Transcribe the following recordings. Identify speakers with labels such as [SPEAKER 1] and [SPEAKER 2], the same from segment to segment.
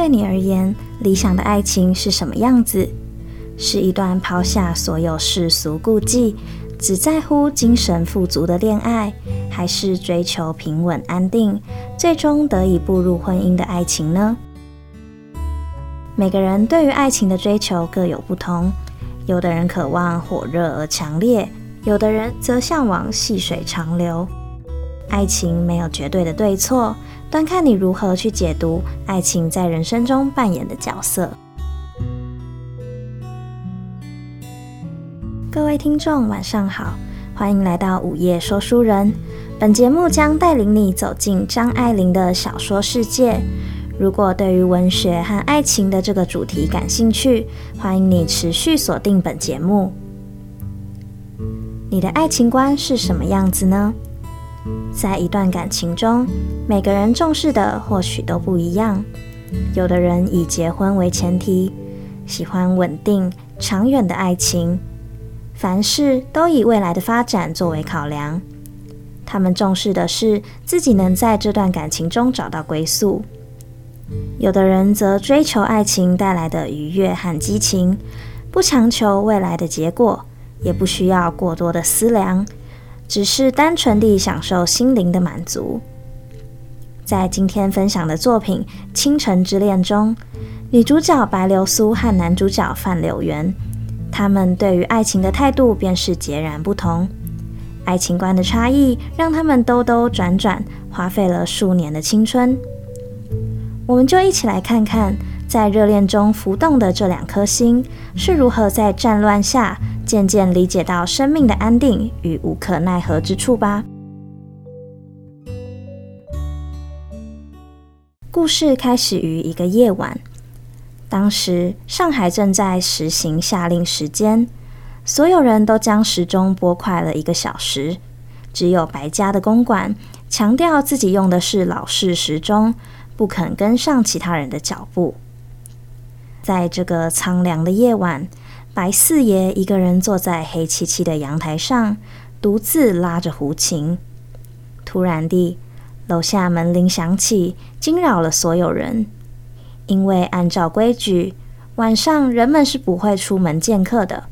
[SPEAKER 1] 对你而言，理想的爱情是什么样子？是一段抛下所有世俗顾忌，只在乎精神富足的恋爱，还是追求平稳安定，最终得以步入婚姻的爱情呢？每个人对于爱情的追求各有不同，有的人渴望火热而强烈，有的人则向往细水长流。爱情没有绝对的对错，端看你如何去解读爱情在人生中扮演的角色。各位听众，晚上好，欢迎来到午夜说书人。本节目将带领你走进张爱玲的小说世界。如果对于文学和爱情的这个主题感兴趣，欢迎你持续锁定本节目。你的爱情观是什么样子呢？在一段感情中，每个人重视的或许都不一样。有的人以结婚为前提，喜欢稳定长远的爱情。凡事都以未来的发展作为考量，他们重视的是自己能在这段感情中找到归宿。有的人则追求爱情带来的愉悦和激情，不强求未来的结果，也不需要过多的思量，只是单纯地享受心灵的满足。在今天分享的作品《倾城之恋》中，女主角白流苏和男主角范柳原。他们对于爱情的态度便是截然不同，爱情观的差异让他们兜兜转转，花费了数年的青春。我们就一起来看看，在热恋中浮动的这两颗心是如何在战乱下渐渐理解到生命的安定与无可奈何之处吧。故事开始于一个夜晚。当时上海正在实行夏令时间，所有人都将时钟拨快了一个小时。只有白家的公馆强调自己用的是老式时钟，不肯跟上其他人的脚步。在这个苍凉的夜晚，白四爷一个人坐在黑漆漆的阳台上，独自拉着胡琴。突然地，楼下门铃响起，惊扰了所有人。因为按照规矩，晚上人们是不会出门见客的，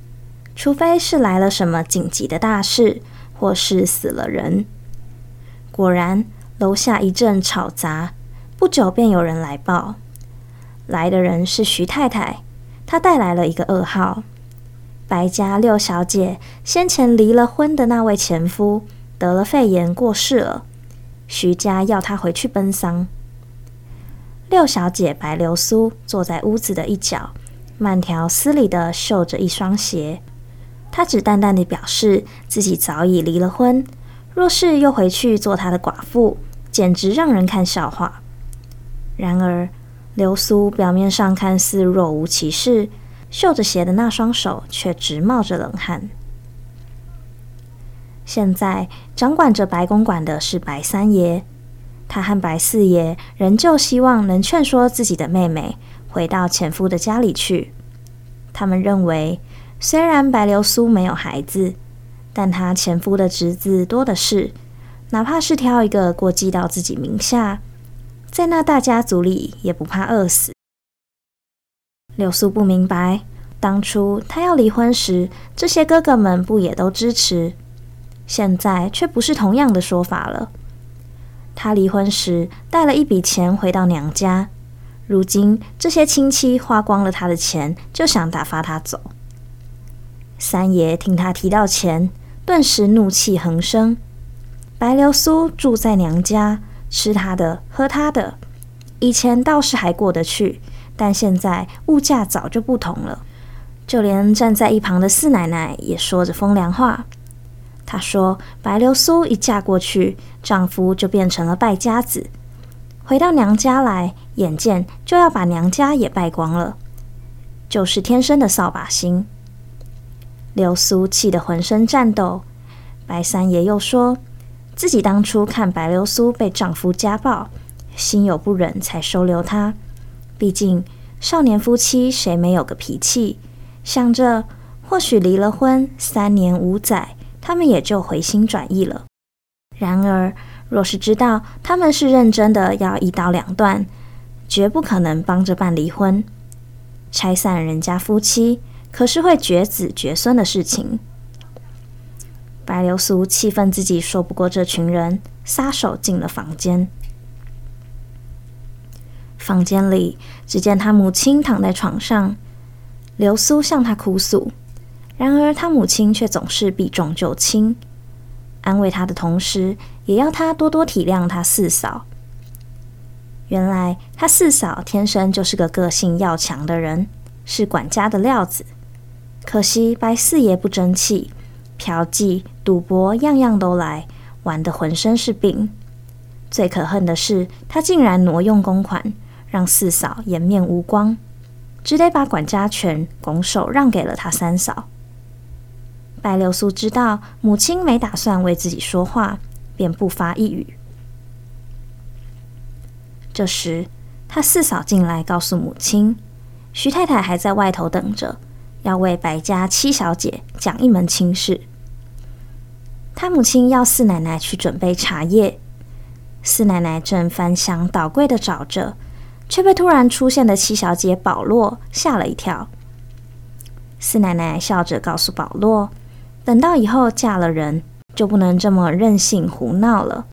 [SPEAKER 1] 除非是来了什么紧急的大事，或是死了人。果然，楼下一阵吵杂，不久便有人来报，来的人是徐太太，她带来了一个噩耗：白家六小姐先前离了婚的那位前夫得了肺炎过世了，徐家要她回去奔丧。六小姐白流苏坐在屋子的一角，慢条斯理地绣着一双鞋。她只淡淡的表示自己早已离了婚，若是又回去做她的寡妇，简直让人看笑话。然而，流苏表面上看似若无其事，绣着鞋的那双手却直冒着冷汗。现在掌管着白公馆的是白三爷。他和白四爷仍旧希望能劝说自己的妹妹回到前夫的家里去。他们认为，虽然白流苏没有孩子，但她前夫的侄子多的是，哪怕是挑一个过继到自己名下，在那大家族里也不怕饿死。流苏不明白，当初她要离婚时，这些哥哥们不也都支持？现在却不是同样的说法了。她离婚时带了一笔钱回到娘家，如今这些亲戚花光了她的钱，就想打发她走。三爷听她提到钱，顿时怒气横生。白流苏住在娘家，吃她的，喝她的，以前倒是还过得去，但现在物价早就不同了。就连站在一旁的四奶奶也说着风凉话。她说：“白流苏一嫁过去，丈夫就变成了败家子，回到娘家来，眼见就要把娘家也败光了，就是天生的扫把星。”流苏气得浑身颤抖。白三爷又说自己当初看白流苏被丈夫家暴，心有不忍，才收留她。毕竟少年夫妻谁没有个脾气？想着或许离了婚三年五载。他们也就回心转意了。然而，若是知道他们是认真的要一刀两断，绝不可能帮着办离婚。拆散人家夫妻，可是会绝子绝孙的事情。白流苏气愤自己说不过这群人，撒手进了房间。房间里，只见他母亲躺在床上，流苏向他哭诉，然而他母亲却总是避重就轻，安慰他的同时，也要他多多体谅他四嫂。原来他四嫂天生就是个个性要强的人，是管家的料子。可惜白四爷不争气，嫖妓、赌博样样都来，玩得浑身是病。最可恨的是，他竟然挪用公款，让四嫂颜面无光，只得把管家权拱手让给了他三嫂。白流苏知道母亲没打算为自己说话，便不发一语。这时，他四嫂进来告诉母亲，徐太太还在外头等着，要为白家七小姐讲一门亲事。他母亲要四奶奶去准备茶叶，四奶奶正翻箱倒柜的找着，却被突然出现的七小姐保罗吓了一跳。四奶奶笑着告诉保罗，等到以后嫁了人，就不能这么任性胡闹了，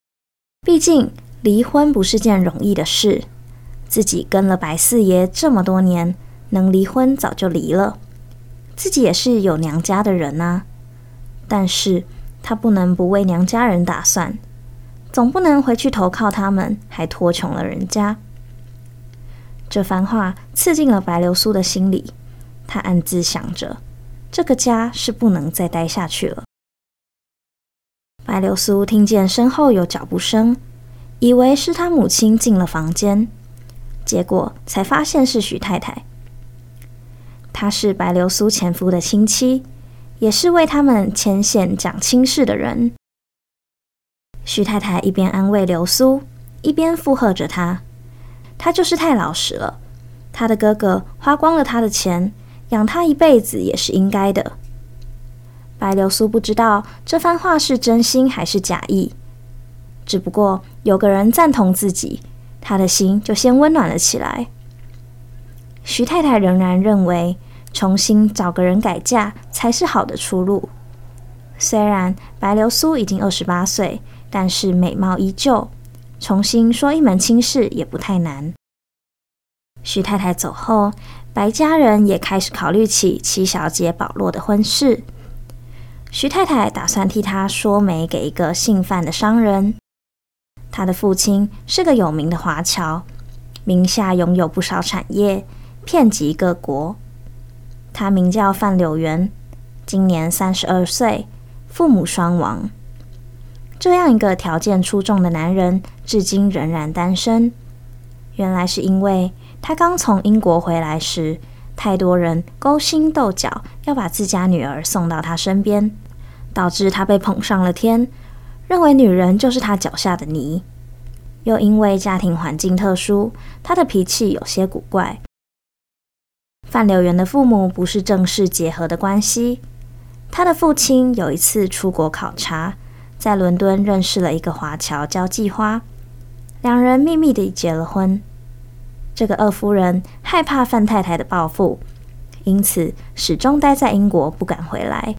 [SPEAKER 1] 毕竟。离婚不是件容易的事，自己跟了白四爷这么多年，能离婚早就离了。自己也是有娘家的人呐，但是他不能不为娘家人打算，总不能回去投靠他们，还拖穷了人家。这番话刺进了白流苏的心里，他暗自想着，这个家是不能再待下去了。白流苏听见身后有脚步声。以为是他母亲进了房间，结果才发现是许太太。她是白流苏前夫的亲戚，也是为他们牵线讲亲事的人。徐太太一边安慰流苏，一边附和着她：“她就是太老实了，她的哥哥花光了他的钱，养她一辈子也是应该的。”白流苏不知道这番话是真心还是假意。只不过有个人赞同自己，他的心就先温暖了起来。徐太太仍然认为，重新找个人改嫁才是好的出路。虽然白流苏已经二十八岁，但是美貌依旧，重新说一门亲事也不太难。徐太太走后，白家人也开始考虑起七小姐宝落的婚事。徐太太打算替她说媒给一个姓范的商人。他的父亲是个有名的华侨，名下拥有不少产业，遍及各国。他名叫范柳元，今年三十二岁，父母双亡。这样一个条件出众的男人，至今仍然单身。原来是因为他刚从英国回来时，太多人勾心斗角，要把自家女儿送到他身边，导致他被捧上了天。认为女人就是他脚下的泥，又因为家庭环境特殊，他的脾气有些古怪。范柳原的父母不是正式结合的关系，他的父亲有一次出国考察，在伦敦认识了一个华侨交际花，两人秘密地结了婚。这个二夫人害怕范太太的报复，因此始终待在英国，不敢回来。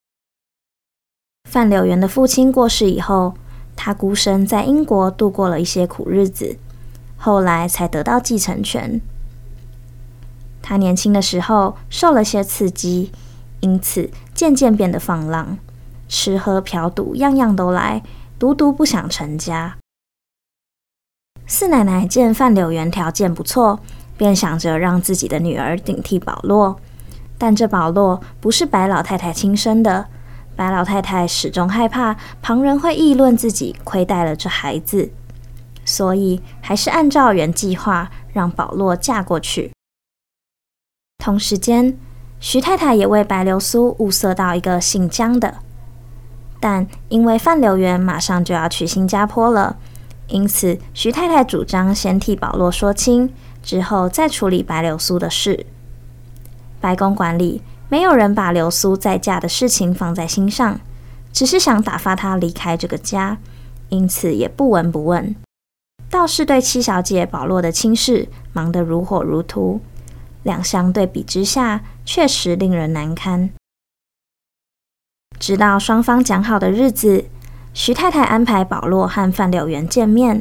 [SPEAKER 1] 范柳原的父亲过世以后，他孤身在英国度过了一些苦日子，后来才得到继承权。他年轻的时候受了些刺激，因此渐渐变得放浪，吃喝嫖赌样样都来，独独不想成家。四奶奶见范柳原条件不错，便想着让自己的女儿顶替保罗，但这保罗不是白老太太亲生的。白老太太始终害怕旁人会议论自己亏待了这孩子，所以还是按照原计划让宝落嫁过去。同时间，徐太太也为白流苏物色到一个姓江的，但因为范柳原马上就要去新加坡了，因此徐太太主张先替保罗说亲，之后再处理白流苏的事。白公馆里。没有人把流苏再嫁的事情放在心上，只是想打发她离开这个家，因此也不闻不问。倒是对七小姐保罗的亲事忙得如火如荼，两相对比之下，确实令人难堪。直到双方讲好的日子，徐太太安排保罗和范柳原见面。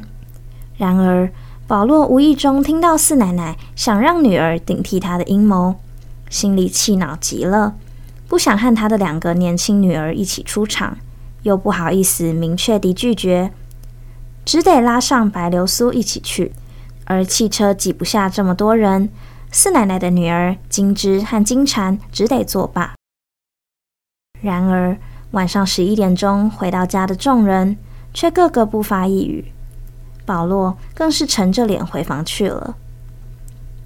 [SPEAKER 1] 然而，保罗无意中听到四奶奶想让女儿顶替她的阴谋，心里气恼极了，不想和他的两个年轻女儿一起出场，又不好意思明确地拒绝。只得拉上白流苏一起去，而汽车挤不下这么多人，四奶奶的女儿金枝和金蟾只得作罢。然而晚上十一点钟回到家的众人却个个不发一语，保罗更是沉着脸回房去了。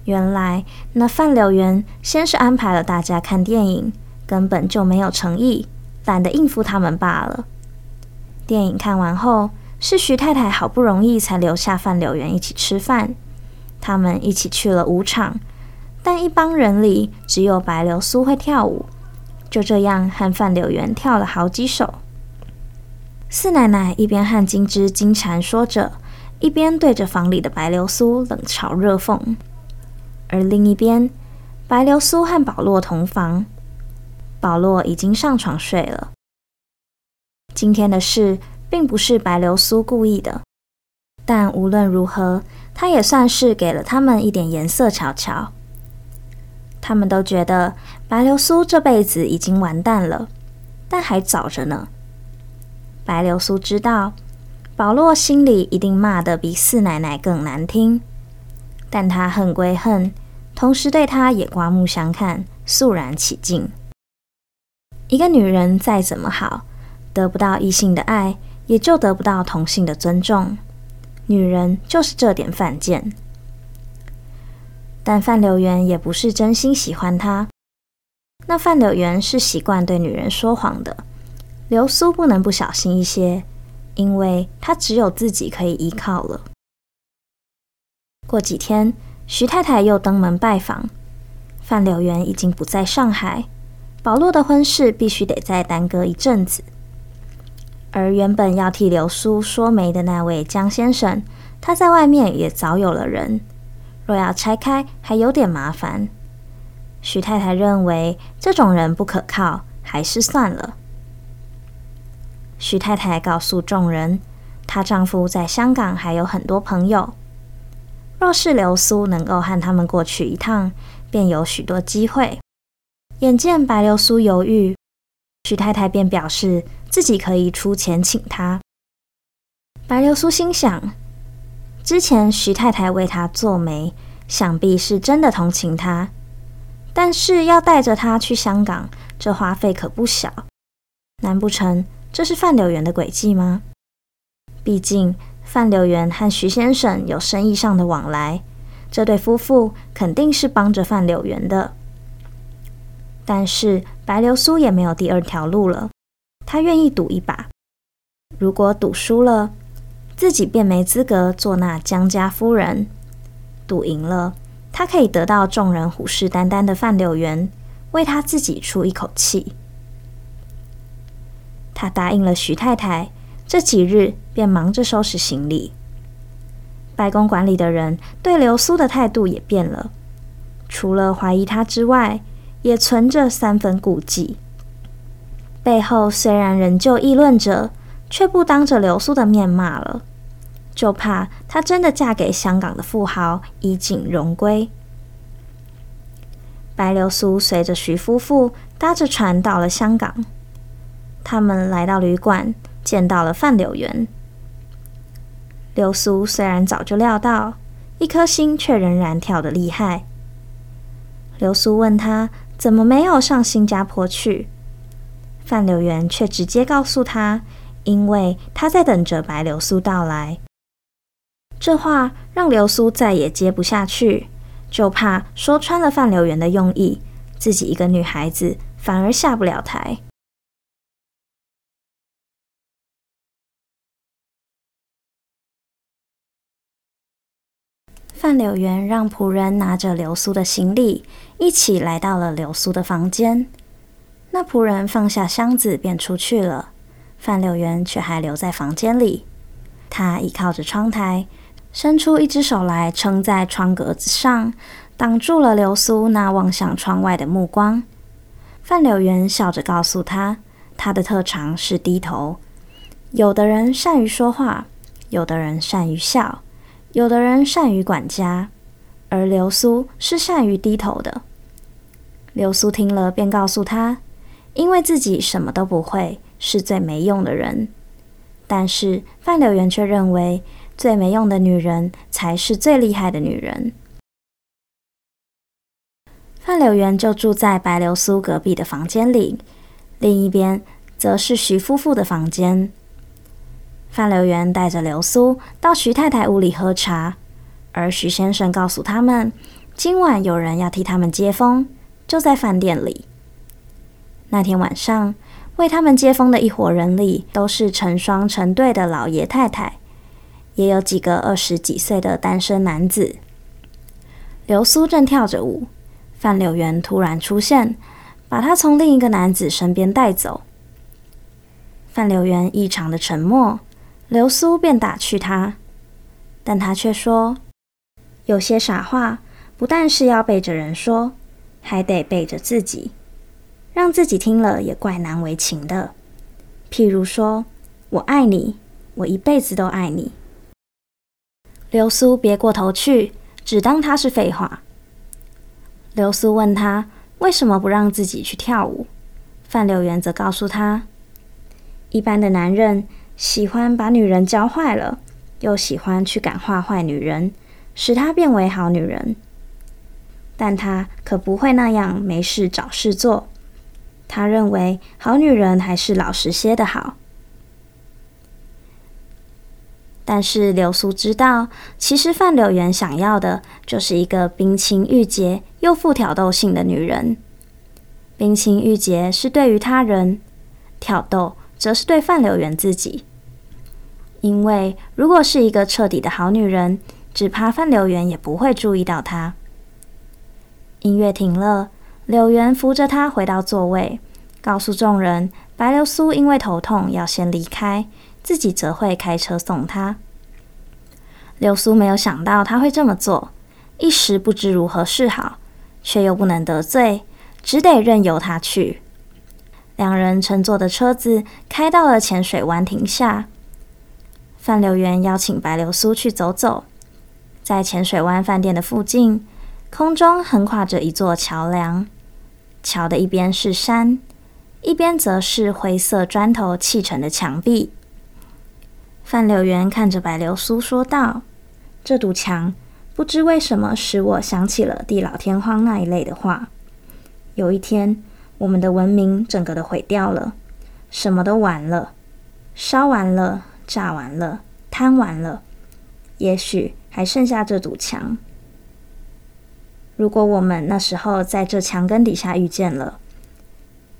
[SPEAKER 1] 原来那范柳园先是安排了大家看电影，根本就没有诚意，懒得应付他们罢了。电影看完后，是徐太太好不容易才留下范柳园一起吃饭，他们一起去了舞场，但一帮人里只有白流苏会跳舞，就这样和范柳原跳了好几首。四奶奶一边和金枝金蟾说着，一边对着房里的白流苏冷嘲热讽，而另一边，白流苏和保罗同房，保罗已经上床睡了。今天的事。并不是白流苏故意的，但无论如何，他也算是给了他们一点颜色瞧瞧。他们都觉得白流苏这辈子已经完蛋了，但还早着呢。白流苏知道，保罗心里一定骂得比四奶奶更难听，但他恨归恨，同时对他也刮目相看，肃然起敬。一个女人再怎么好，得不到异性的爱。也就得不到同性的尊重，女人就是这点犯贱。但范柳原也不是真心喜欢他，那范柳原是习惯对女人说谎的，流苏不能不小心一些，因为她只有自己可以依靠了。过几天，徐太太又登门拜访，范柳原已经不在上海，保罗的婚事必须得再耽搁一阵子。而原本要替流苏说媒的那位江先生，他在外面也早有了人，若要拆开，还有点麻烦。徐太太认为这种人不可靠，还是算了。徐太太告诉众人，她丈夫在香港还有很多朋友，若是流苏能够和他们过去一趟，便有许多机会。眼见白流苏犹豫，徐太太便表示。自己可以出钱请他。白流苏心想，之前徐太太为他做媒，想必是真的同情他，但是要带着他去香港，这花费可不小。难不成这是范柳园的诡计吗？毕竟范柳园和徐先生有生意上的往来，这对夫妇肯定是帮着范柳园的。但是白流苏也没有第二条路了。他愿意赌一把，如果赌输了，自己便没资格做那江家夫人；赌赢了，他可以得到众人虎视眈眈的范柳原，为他自己出一口气。他答应了徐太太，这几日便忙着收拾行李。白公馆里的人对流苏的态度也变了，除了怀疑他之外，也存着三分顾忌。背后虽然仍旧议论着，却不当着流苏的面骂了，就怕她真的嫁给香港的富豪，衣锦荣归。白流苏随着徐夫妇搭着船到了香港，他们来到旅馆，见到了范柳原。流苏虽然早就料到，一颗心却仍然跳得厉害。流苏问他怎么没有上新加坡去。范柳原却直接告诉他，因为他在等着白流苏到来。这话让流苏再也接不下去，就怕说穿了范柳原的用意，自己一个女孩子反而下不了台。范柳原让仆人拿着流苏的行李，一起来到了流苏的房间。那仆人放下箱子便出去了，范柳原却还留在房间里。他倚靠着窗台，伸出一只手来撑在窗格子上，挡住了流苏那望向窗外的目光。范柳原笑着告诉他，他的特长是低头。有的人善于说话，有的人善于笑，有的人善于管家，而流苏是善于低头的。流苏听了，便告诉他，因为自己什么都不会，是最没用的人。但是范柳原却认为，最没用的女人才是最厉害的女人。范柳原就住在白流苏隔壁的房间里，另一边则是徐夫妇的房间。范柳原带着流苏到徐太太屋里喝茶，而徐先生告诉他们，今晚有人要替他们接风，就在饭店里。那天晚上，为他们接风的一伙人里，都是成双成对的老爷太太。也有几个二十几岁的单身男子。流苏正跳着舞，范柳原突然出现，把他从另一个男子身边带走。范柳原异常的沉默，流苏便打趣他，但他却说：“有些傻话，不但是要背着人说，还得背着自己，让自己听了也怪难为情的。譬如说，我爱你，我一辈子都爱你。”流苏别过头去，只当他是废话。流苏问他为什么不让自己去跳舞，范柳原则告诉他：一般的男人喜欢把女人教坏了，又喜欢去感化坏女人，使她变为好女人。但他可不会那样没事找事做。他认为好女人还是老实些的好。但是流苏知道，其实范柳原想要的就是一个冰清玉洁又富挑逗性的女人。冰清玉洁是对于他人，挑逗则是对范柳原自己。因为如果是一个彻底的好女人，只怕范柳原也不会注意到她。音乐停了，柳原扶着她回到座位，告诉众人，白流苏因为头痛要先离开。自己则会开车送他。流苏没有想到他会这么做，一时不知如何是好，却又不能得罪，只得任由他去。两人乘坐的车子开到了浅水湾停下。范柳原邀请白流苏去走走，在浅水湾饭店的附近，空中横跨着一座桥梁，桥的一边是山，一边则是灰色砖头砌成的墙壁。范柳原看着白流苏说道：“这堵墙不知为什么使我想起了地老天荒那一类的话。有一天，我们的文明整个都毁掉了，什么都完了，烧完了，炸完了，贪完了，也许还剩下这堵墙。如果我们那时候在这墙根底下遇见了，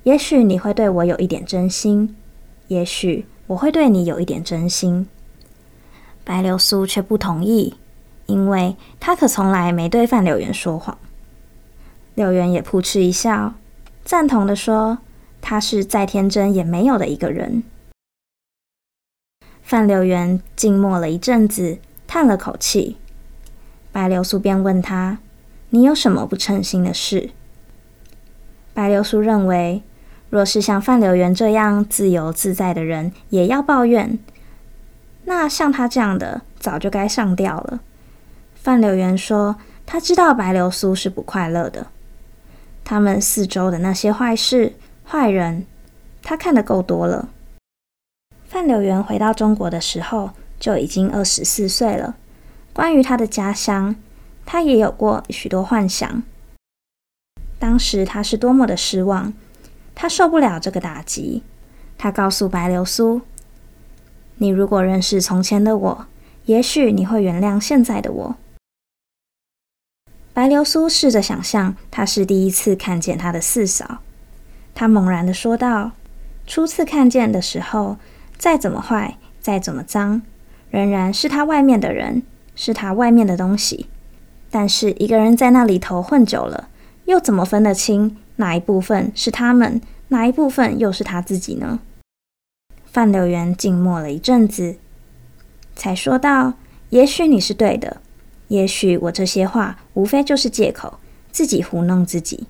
[SPEAKER 1] 也许你会对我有一点真心，也许……”我会对你有一点真心，白流苏却不同意，因为他可从来没对范柳原说谎。柳原也扑哧一笑，赞同地说：“他是再天真也没有的一个人。”范柳原静默了一阵子，叹了口气。白流苏便问他：“你有什么不称心的事？”白流苏认为。若是像范柳原这样自由自在的人也要抱怨，那像他这样的早就该上吊了。范柳原说：“他知道白流苏是不快乐的，他们四周的那些坏事、坏人，他看得够多了。”范柳原回到中国的时候就已经二十四岁了。关于他的家乡，他也有过许多幻想。当时他是多么的失望。他受不了这个打击，他告诉白流苏：“你如果认识从前的我，也许你会原谅现在的我。”白流苏试着想象，他是第一次看见他的四嫂，他猛然地说道：“初次看见的时候，再怎么坏，再怎么脏，仍然是他外面的人，是他外面的东西。但是一个人在那里头混久了，又怎么分得清？”哪一部分是他们，哪一部分又是他自己呢？范柳原静默了一阵子，才说道：“也许你是对的，也许我这些话无非就是借口，自己糊弄自己。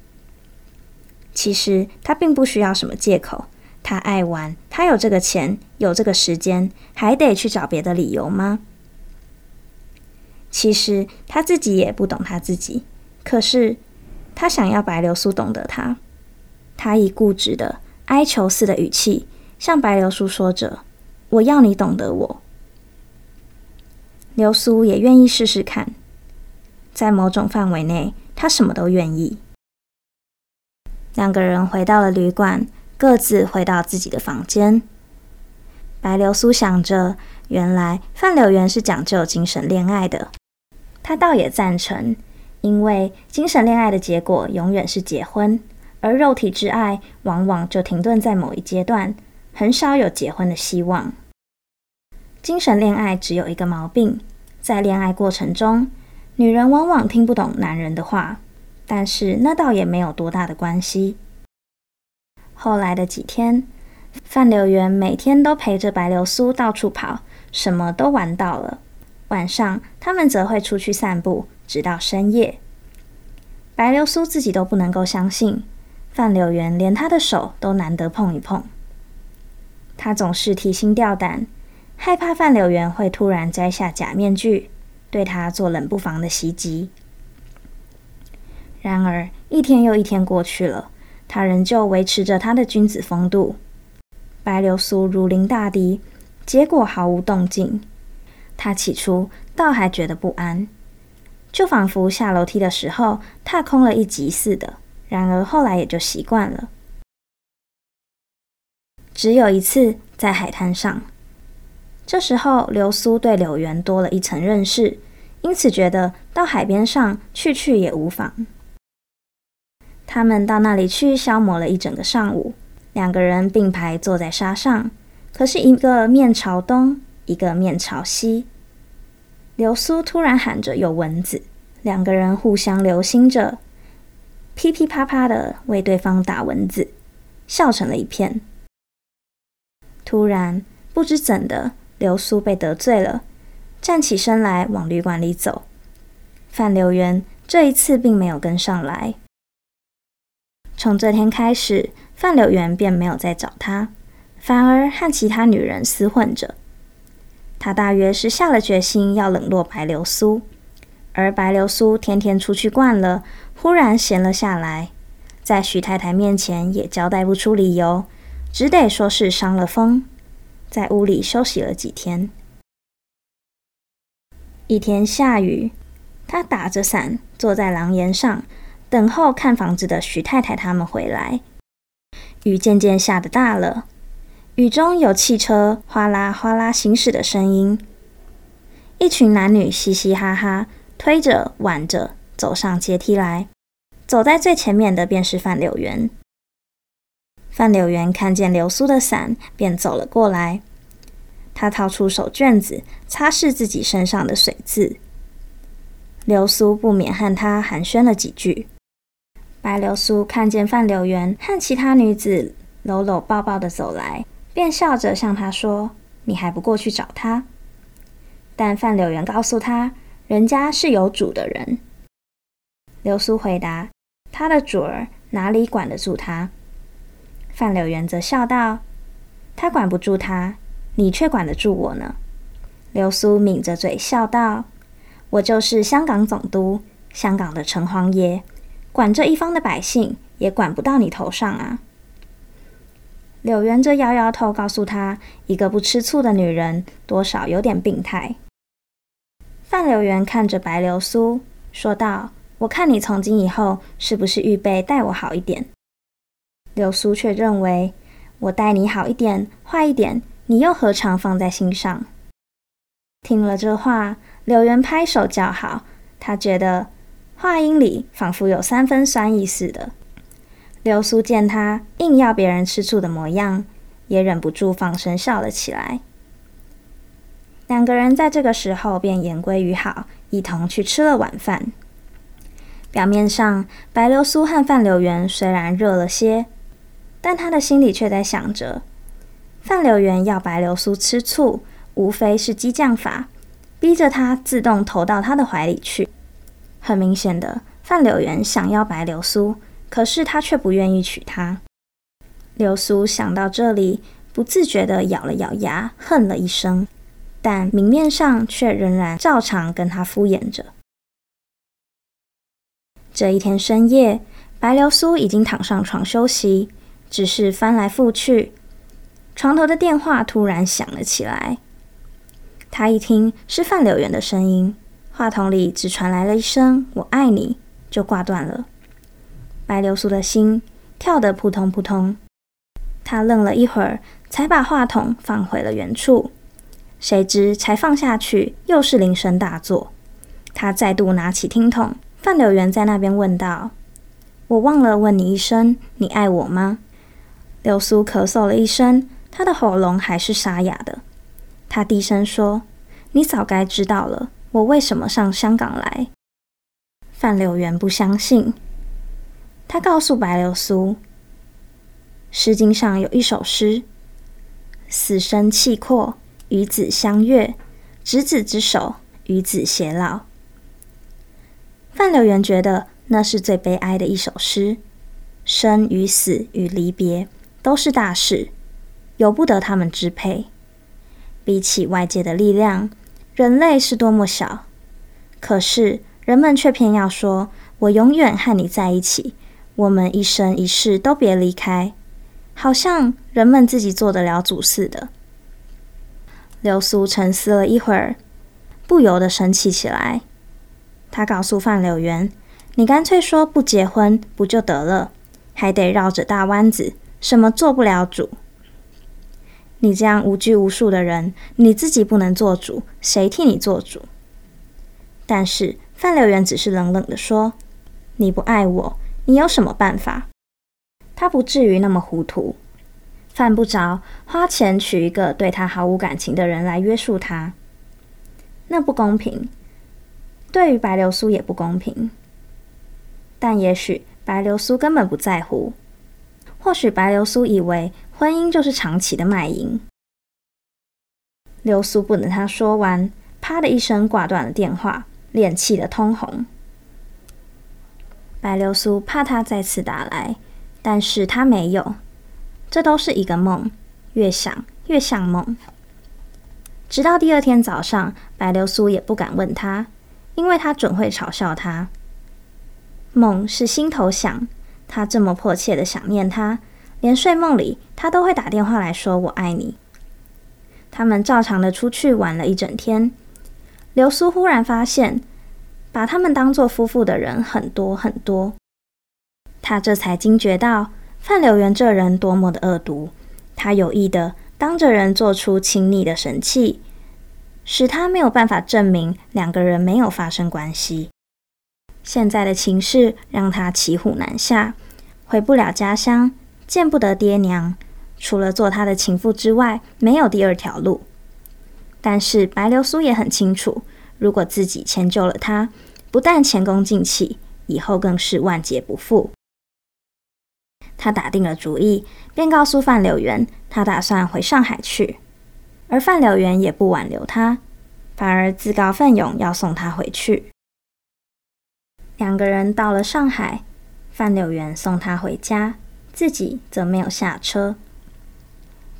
[SPEAKER 1] 其实他并不需要什么借口，他爱玩，他有这个钱，有这个时间，还得去找别的理由吗？其实他自己也不懂他自己，可是他想要白流苏懂得他。他以固执的哀求似的语气向白流苏说着：“我要你懂得我。”流苏也愿意试试看，在某种范围内，他什么都愿意。两个人回到了旅馆，各自回到自己的房间。白流苏想着，原来范柳原是讲究精神恋爱的，他倒也赞成，因为精神恋爱的结果永远是结婚。而肉体之爱往往就停顿在某一阶段，很少有结婚的希望。精神恋爱只有一个毛病，在恋爱过程中，女人往往听不懂男人的话，但是那倒也没有多大的关系。后来的几天，范柳原每天都陪着白流苏到处跑，什么都玩到了。晚上，他们则会出去散步，直到深夜。白流苏自己都不能够相信。范柳原连他的手都难得碰一碰，他总是提心吊胆，害怕范柳原会突然摘下假面具，对他做冷不防的袭击。然而，一天又一天过去了，他仍旧维持着他的君子风度。白流苏如临大敌，结果毫无动静。他起初倒还觉得不安，就仿佛下楼梯的时候踏空了一级似的。然而后来也就习惯了。只有一次在海滩上，这时候流苏对柳原多了一层认识，因此觉得到海边上去去也无妨。他们到那里去消磨了一整个上午，两个人并排坐在沙上，可是一个面朝东，一个面朝西。流苏突然喊着有蚊子，两个人互相留心着。噼噼啪啪的为对方打蚊子，笑成了一片。突然，不知怎的，流苏被得罪了，站起身来往旅馆里走。范柳原这一次并没有跟上来。从这天开始，范柳原便没有再找他，反而和其他女人厮混着。他大约是下了决心要冷落白流苏，而白流苏天天出去惯了。忽然闲了下来，在徐太太面前也交代不出理由，只得说是伤了风，在屋里休息了几天。一天下雨，他打着伞坐在廊檐上，等候看房子的徐太太他们回来。雨渐渐下得大了，雨中有汽车哗啦哗啦行驶的声音，一群男女嘻嘻哈哈，推着挽着。走上阶梯来，走在最前面的便是范柳原。范柳原看见流苏的伞，便走了过来。他掏出手绢子，擦拭自己身上的水渍。流苏不免和他寒暄了几句。白流苏看见范柳原和其他女子搂搂抱抱的走来，便笑着向他说：“你还不过去找他？”但范柳原告诉他：“人家是有主的人。”流苏回答：“他的主儿哪里管得住他？”范柳原则笑道：“他管不住他，你却管得住我呢。”流苏抿着嘴笑道：“我就是香港总督，香港的城隍爷，管这一方的百姓，也管不到你头上啊。”柳原则摇摇头，告诉他：“一个不吃醋的女人，多少有点病态。”范柳原看着白流苏，说道。我看你从今以后是不是预备待我好一点？流苏却认为我待你好一点、坏一点，你又何尝放在心上？听了这话，柳原拍手叫好。他觉得话音里仿佛有三分酸意似的。流苏见他硬要别人吃醋的模样，也忍不住放声笑了起来。两个人在这个时候便言归于好，一同去吃了晚饭。表面上，白流苏和范柳原虽然热了些，但他的心里却在想着：范柳原要白流苏吃醋，无非是激将法，逼着他自动投到他的怀里去。很明显的，范柳原想要白流苏，可是他却不愿意娶她。流苏想到这里，不自觉地咬了咬牙，哼了一声，但明面上却仍然照常跟他敷衍着。这一天深夜，白流苏已经躺上床休息，只是翻来覆去，床头的电话突然响了起来。他一听是范柳原的声音，话筒里只传来了一声“我爱你”，就挂断了。白流苏的心跳得扑通扑通。他愣了一会儿，才把话筒放回了原处。谁知才放下去，又是铃声大作。他再度拿起听筒，范柳原在那边问道：“我忘了问你一声，你爱我吗？”流苏咳嗽了一声，他的喉咙还是沙哑的。他低声说：“你早该知道了，我为什么上香港来。”范柳原不相信，他告诉白流苏。《诗经》上有一首诗：“死生契阔，与子相悦；执子之手，与子偕老。”范柳原觉得那是最悲哀的一首诗。生与死与离别都是大事，由不得他们支配。比起外界的力量，人类是多么小。可是人们却偏要说：“我永远和你在一起，我们一生一世都别离开。”好像人们自己做得了主似的。流苏沉思了一会儿，不由得生气起来。他告诉范柳原：“你干脆说不结婚不就得了，还得绕着大弯子，什么做不了主？你这样无拘无束的人，你自己不能做主，谁替你做主？”但是范柳原只是冷冷地说：“你不爱我，你有什么办法？”他不至于那么糊涂，犯不着花钱娶一个对他毫无感情的人来约束他。那不公平，对于白流苏也不公平。但也许白流苏根本不在乎，或许白流苏以为婚姻就是长期的卖淫。流苏不等他说完，啪的一声挂断了电话，脸气得通红。白流苏怕他再次打来。但是他没有，这都是一个梦，越想越像梦。直到第二天早上，白流苏也不敢问他，因为他准会嘲笑他。梦是心头想，他这么迫切的想念他，连睡梦里他都会打电话来说我爱你。他们照常的出去玩了一整天。流苏忽然发现，把他们当做夫妇的人很多很多。他这才惊觉到范柳原这人多么的恶毒，他有意的当着人做出亲昵的神器，使他没有办法证明两个人没有发生关系。现在的情势让他骑虎难下，回不了家乡，见不得爹娘，除了做他的情妇之外，没有第二条路。但是白流苏也很清楚，如果自己迁就了他，不但前功尽弃，以后更是万劫不复。他打定了主意，便告诉范柳原，他打算回上海去。而范柳原也不挽留他，反而自告奋勇要送他回去。两个人到了上海，范柳原送他回家，自己则没有下车。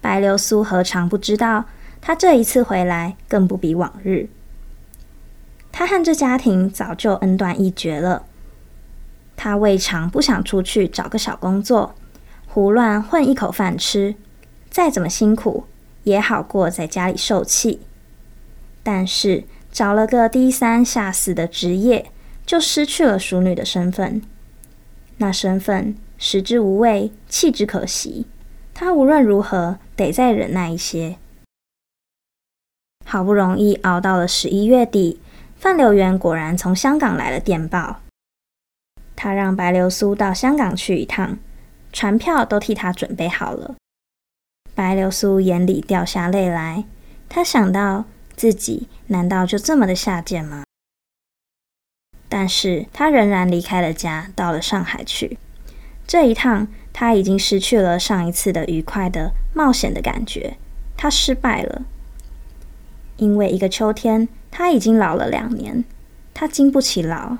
[SPEAKER 1] 白流苏何尝不知道，他这一次回来更不比往日。他和这家庭早就恩断义绝了。他未尝不想出去找个小工作，胡乱混一口饭吃，再怎么辛苦也好过在家里受气。但是找了个低三下四的职业，就失去了淑女的身份。那身份食之无味，弃之可惜。他无论如何得再忍耐一些。好不容易熬到了十一月底，范柳原果然从香港来了电报。他让白流苏到香港去一趟，船票都替他准备好了。白流苏眼里掉下泪来，他想到自己难道就这么的下贱吗？但是他仍然离开了家，到了上海去。这一趟他已经失去了上一次的愉快的冒险的感觉，他失败了。因为一个秋天，他已经老了两年，他经不起老。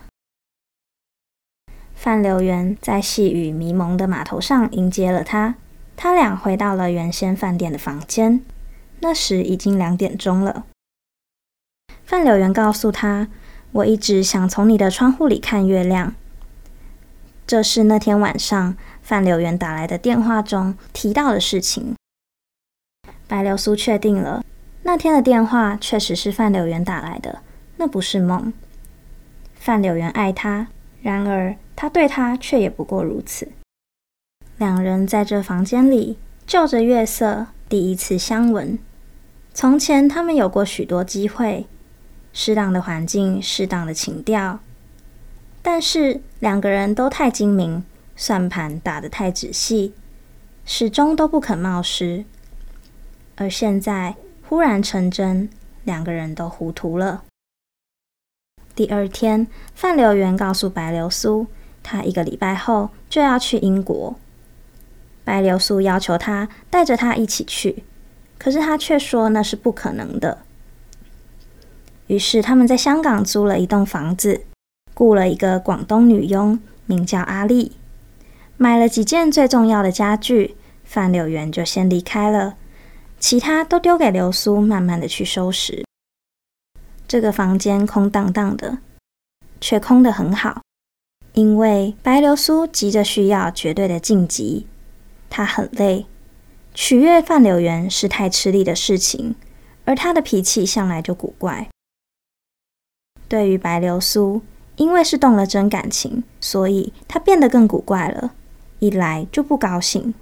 [SPEAKER 1] 范柳原在细雨迷蒙的码头上迎接了他，他俩回到了原先饭店的房间。那时已经两点钟了。范柳原告诉他：“我一直想从你的窗户里看月亮。”这是那天晚上范柳原打来的电话中提到的事情。白流苏确定了，那天的电话确实是范柳原打来的，那不是梦。范柳原爱他，然而。他对她却也不过如此。两人在这房间里就着月色，第一次相吻。从前他们有过许多机会，适当的环境，适当的情调，但是两个人都太精明，算盘打得太仔细，始终都不肯冒失。而现在忽然成真，两个人都糊涂了。第二天，范柳原告诉白流苏。他一个礼拜后就要去英国，白流苏要求他带着他一起去，可是他却说那是不可能的。于是他们在香港租了一栋房子，雇了一个广东女佣，名叫阿丽，买了几件最重要的家具，范柳原就先离开了，其他都丢给流苏慢慢的去收拾。这个房间空荡荡的，却空得很好。因为白流苏急着需要绝对的晋级，她很累，取悦范柳原是太吃力的事情，而她的脾气向来就古怪。对于白流苏，因为是动了真感情，所以她变得更古怪了，一来就不高兴。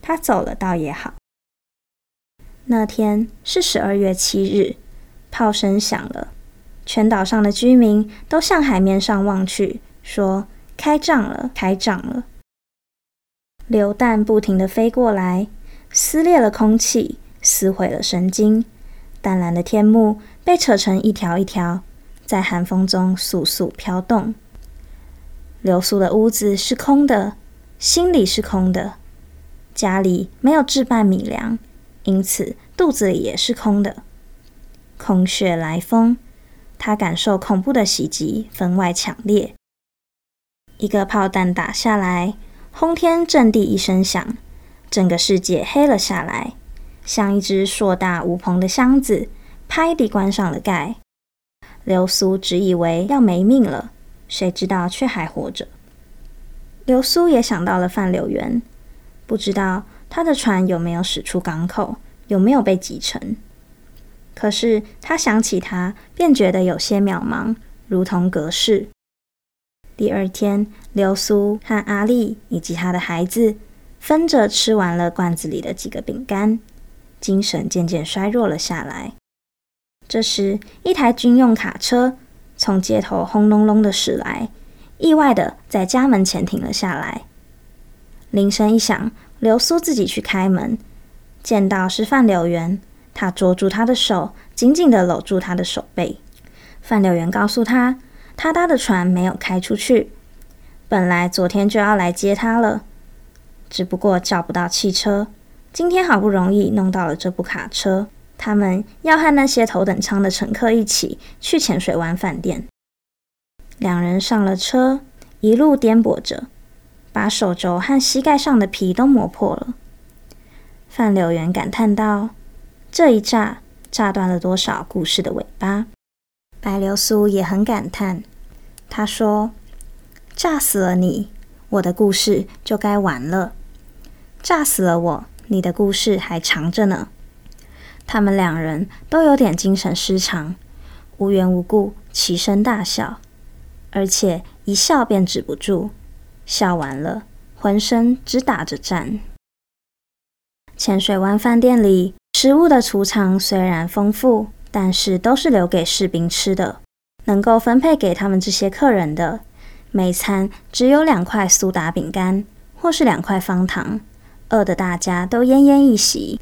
[SPEAKER 1] 她走了倒也好。那天是十二月七日，炮声响了，全岛上的居民都向海面上望去。说：“开仗了，开仗了！”流弹不停地飞过来，撕裂了空气，撕毁了神经。淡蓝的天幕被扯成一条一条，在寒风中簌簌飘动。流苏的屋子是空的，心里是空的，家里没有置办米粮，因此肚子里也是空的。空穴来风，他感受恐怖的袭击分外强烈。一个炮弹打下来，轰天震地一声响，整个世界黑了下来，像一只硕大无朋的箱子，拍地关上了盖。流苏只以为要没命了，谁知道却还活着。流苏也想到了范柳原，不知道他的船有没有驶出港口，有没有被击沉。可是他想起他，便觉得有些渺茫，如同隔世。第二天，流苏和阿丽以及他的孩子分着吃完了罐子里的几个饼干，精神渐渐衰弱了下来。这时，一台军用卡车从街头轰隆隆的驶来，意外的在家门前停了下来。铃声一响，流苏自己去开门，见到是范柳原，他捉住他的手，紧紧的搂住他的手背。范柳原告诉他。他搭的船没有开出去，本来昨天就要来接他了，只不过叫不到汽车。今天好不容易弄到了这部卡车，他们要和那些头等舱的乘客一起去浅水湾饭店。两人上了车，一路颠簸着，把手肘和膝盖上的皮都磨破了。范柳原感叹道：“这一炸，炸断了多少故事的尾巴。”白流苏也很感叹，他说：“炸死了你，我的故事就该完了；炸死了我，你的故事还长着呢。”他们两人都有点精神失常，无缘无故齐声大笑，而且一笑便止不住，笑完了，浑身直打着颤。浅水湾饭店里食物的储藏虽然丰富。但是都是留给士兵吃的，能够分配给他们这些客人的，每餐只有两块苏打饼干，或是两块方糖，饿得大家都奄奄一息。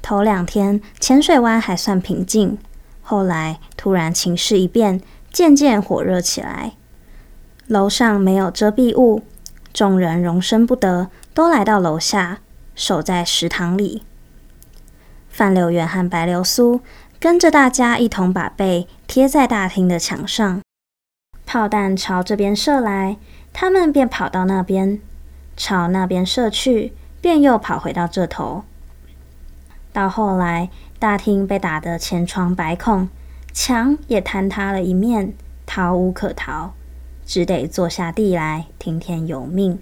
[SPEAKER 1] 头两天浅水湾还算平静，后来突然情势一变，渐渐火热起来。楼上没有遮蔽物，众人容身不得，都来到楼下，守在食堂里。范柳原和白流苏。跟着大家一同把背贴在大厅的墙上。炮弹朝这边射来，他们便跑到那边；朝那边射去，便又跑回到这头。到后来，大厅被打得千疮百孔，墙也坍塌了一面，逃无可逃，只得坐下地来听天由命。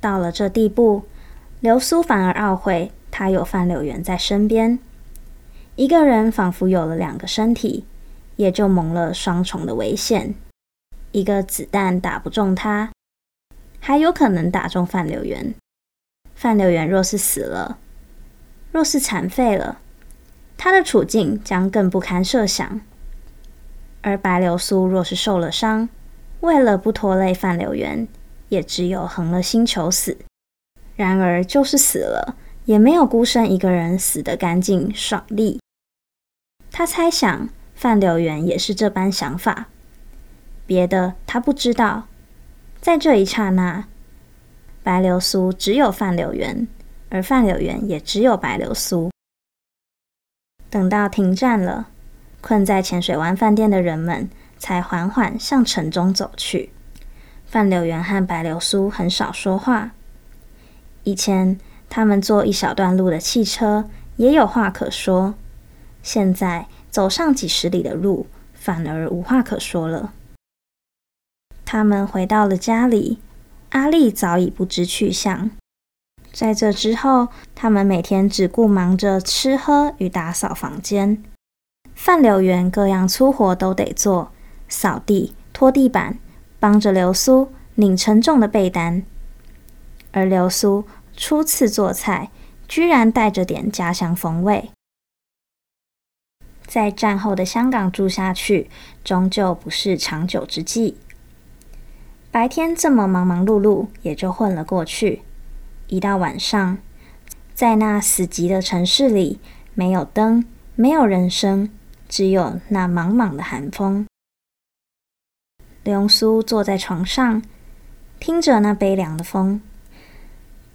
[SPEAKER 1] 到了这地步，流苏反而懊悔，他有范柳原在身边，一个人仿佛有了两个身体，也就蒙了双重的危险。一个子弹打不中他，还有可能打中范柳原。范柳原若是死了，若是残废了，他的处境将更不堪设想。而白流苏若是受了伤，为了不拖累范柳原，也只有横了心求死。然而，就是死了，也没有孤身一个人死得干净爽利。他猜想，范柳原也是这般想法。别的他不知道。在这一刹那，白流苏只有范柳原，而范柳原也只有白流苏。等到停战了，困在浅水湾饭店的人们才缓缓向城中走去。范柳园和白流苏很少说话。以前他们坐一小段路的汽车也有话可说，现在走上几十里的路，反而无话可说了。他们回到了家里，阿丽早已不知去向。在这之后，他们每天只顾忙着吃喝与打扫房间。范柳园各样粗活都得做，扫地、拖地板。帮着流苏拧沉重的被单，而流苏初次做菜，居然带着点家乡风味。在战后的香港住下去，终究不是长久之计。白天这么忙忙碌碌，也就混了过去。一到晚上，在那死寂的城市里，没有灯，没有人声，只有那莽莽的寒风。流苏坐在床上，听着那悲凉的风。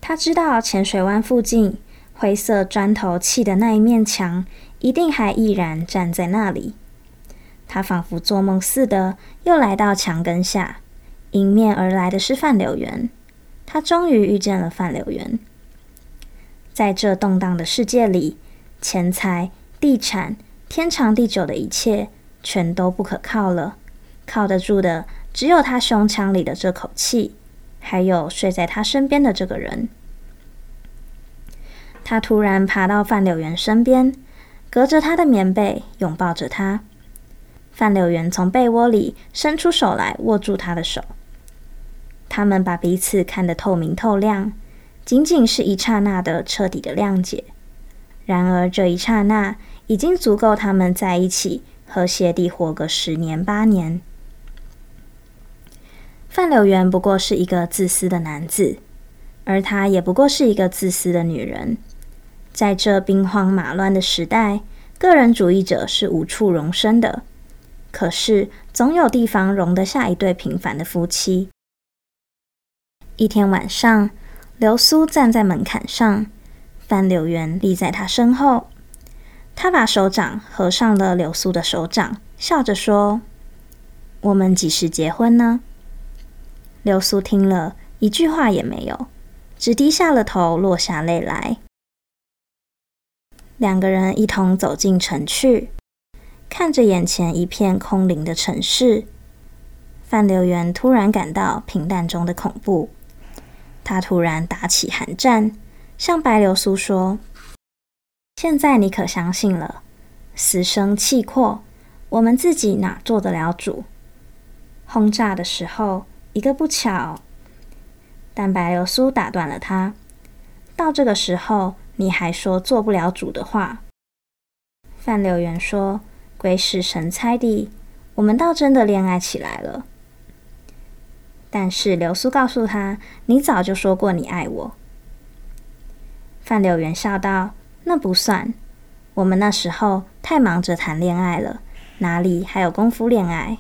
[SPEAKER 1] 他知道浅水湾附近灰色砖头砌的那一面墙，一定还毅然站在那里。他仿佛做梦似的，又来到墙根下，迎面而来的是范柳园。他终于遇见了范柳园。在这动荡的世界里，钱财、地产、天长地久的一切，全都不可靠了。靠得住的只有他胸腔里的这口气，还有睡在他身边的这个人。他突然爬到范柳原身边，隔着他的棉被拥抱着他。范柳原从被窝里伸出手来握住他的手，他们把彼此看得透明透亮，仅仅是一刹那的彻底的谅解。然而这一刹那已经足够他们在一起和谐地活个十年八年。范柳原不过是一个自私的男子，而她也不过是一个自私的女人。在这兵荒马乱的时代，个人主义者是无处容身的。可是，总有地方容得下一对平凡的夫妻。一天晚上，流苏站在门槛上，范柳原立在他身后。他把手掌合上了流苏的手掌，笑着说：“我们几时结婚呢？”流苏听了一句话也没有，只低下了头，落下泪来。两个人一同走进城去，看着眼前一片空灵的城市，范柳原突然感到平淡中的恐怖。他突然打起寒战，向白流苏说：“现在你可相信了？死生契阔，我们自己哪做得了主？轰炸的时候。”一个不巧，但白流苏打断了他。到这个时候，你还说做不了主的话？范柳原说：“鬼使神差地，我们倒真的恋爱起来了。”但是流苏告诉他：“你早就说过你爱我。”范柳原笑道：“那不算，我们那时候太忙着谈恋爱了，哪里还有功夫恋爱？”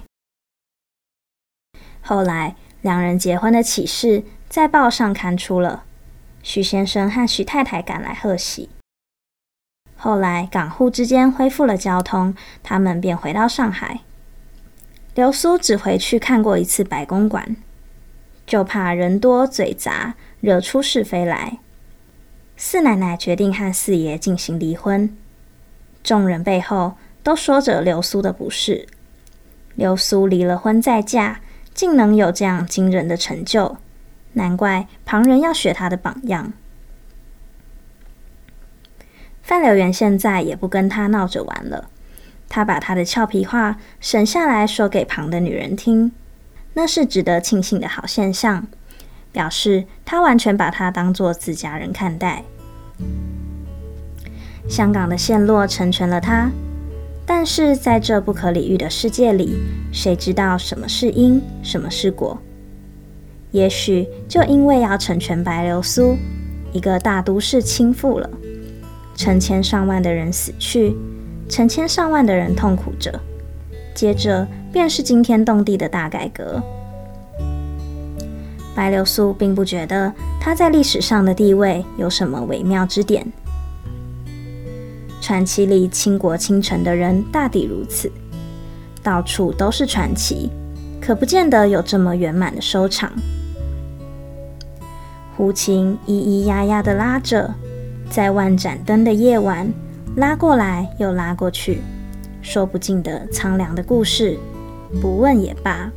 [SPEAKER 1] 后来，两人结婚的启事在报上刊出了，徐先生和徐太太赶来贺喜。后来港沪之间恢复了交通，他们便回到上海。流苏只回去看过一次白公馆，就怕人多嘴杂，惹出是非来。四奶奶决定和四爷进行离婚。众人背后都说着流苏的不是。流苏离了婚再嫁，竟能有这样惊人的成就，难怪旁人要学他的榜样。范柳原现在也不跟他闹着玩了。他把他的俏皮话省下来说给旁的女人听，那是值得庆幸的好现象，表示他完全把她当作自家人看待。香港的陷落成全了他，但是在这不可理喻的世界里，谁知道什么是因，什么是果？也许就因为要成全白流苏，一个大都市倾覆了，成千上万的人死去。成千上万的人痛苦着，接着便是惊天动地的大改革。白流苏并不觉得她在历史上的地位有什么微妙之点。传奇里倾国倾城的人大抵如此，到处都是传奇，可不见得有这么圆满的收场。胡琴咿咿呀呀的拉着，在万盏灯的夜晚。拉过来又拉过去，说不尽的苍凉的故事，不问也罢。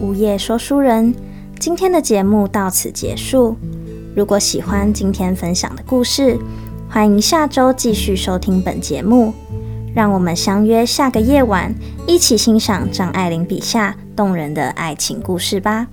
[SPEAKER 1] 午夜说书人，今天的节目到此结束。如果喜欢今天分享的故事，欢迎下周继续收听本节目。让我们相约下个夜晚，一起欣赏张爱玲笔下动人的爱情故事吧。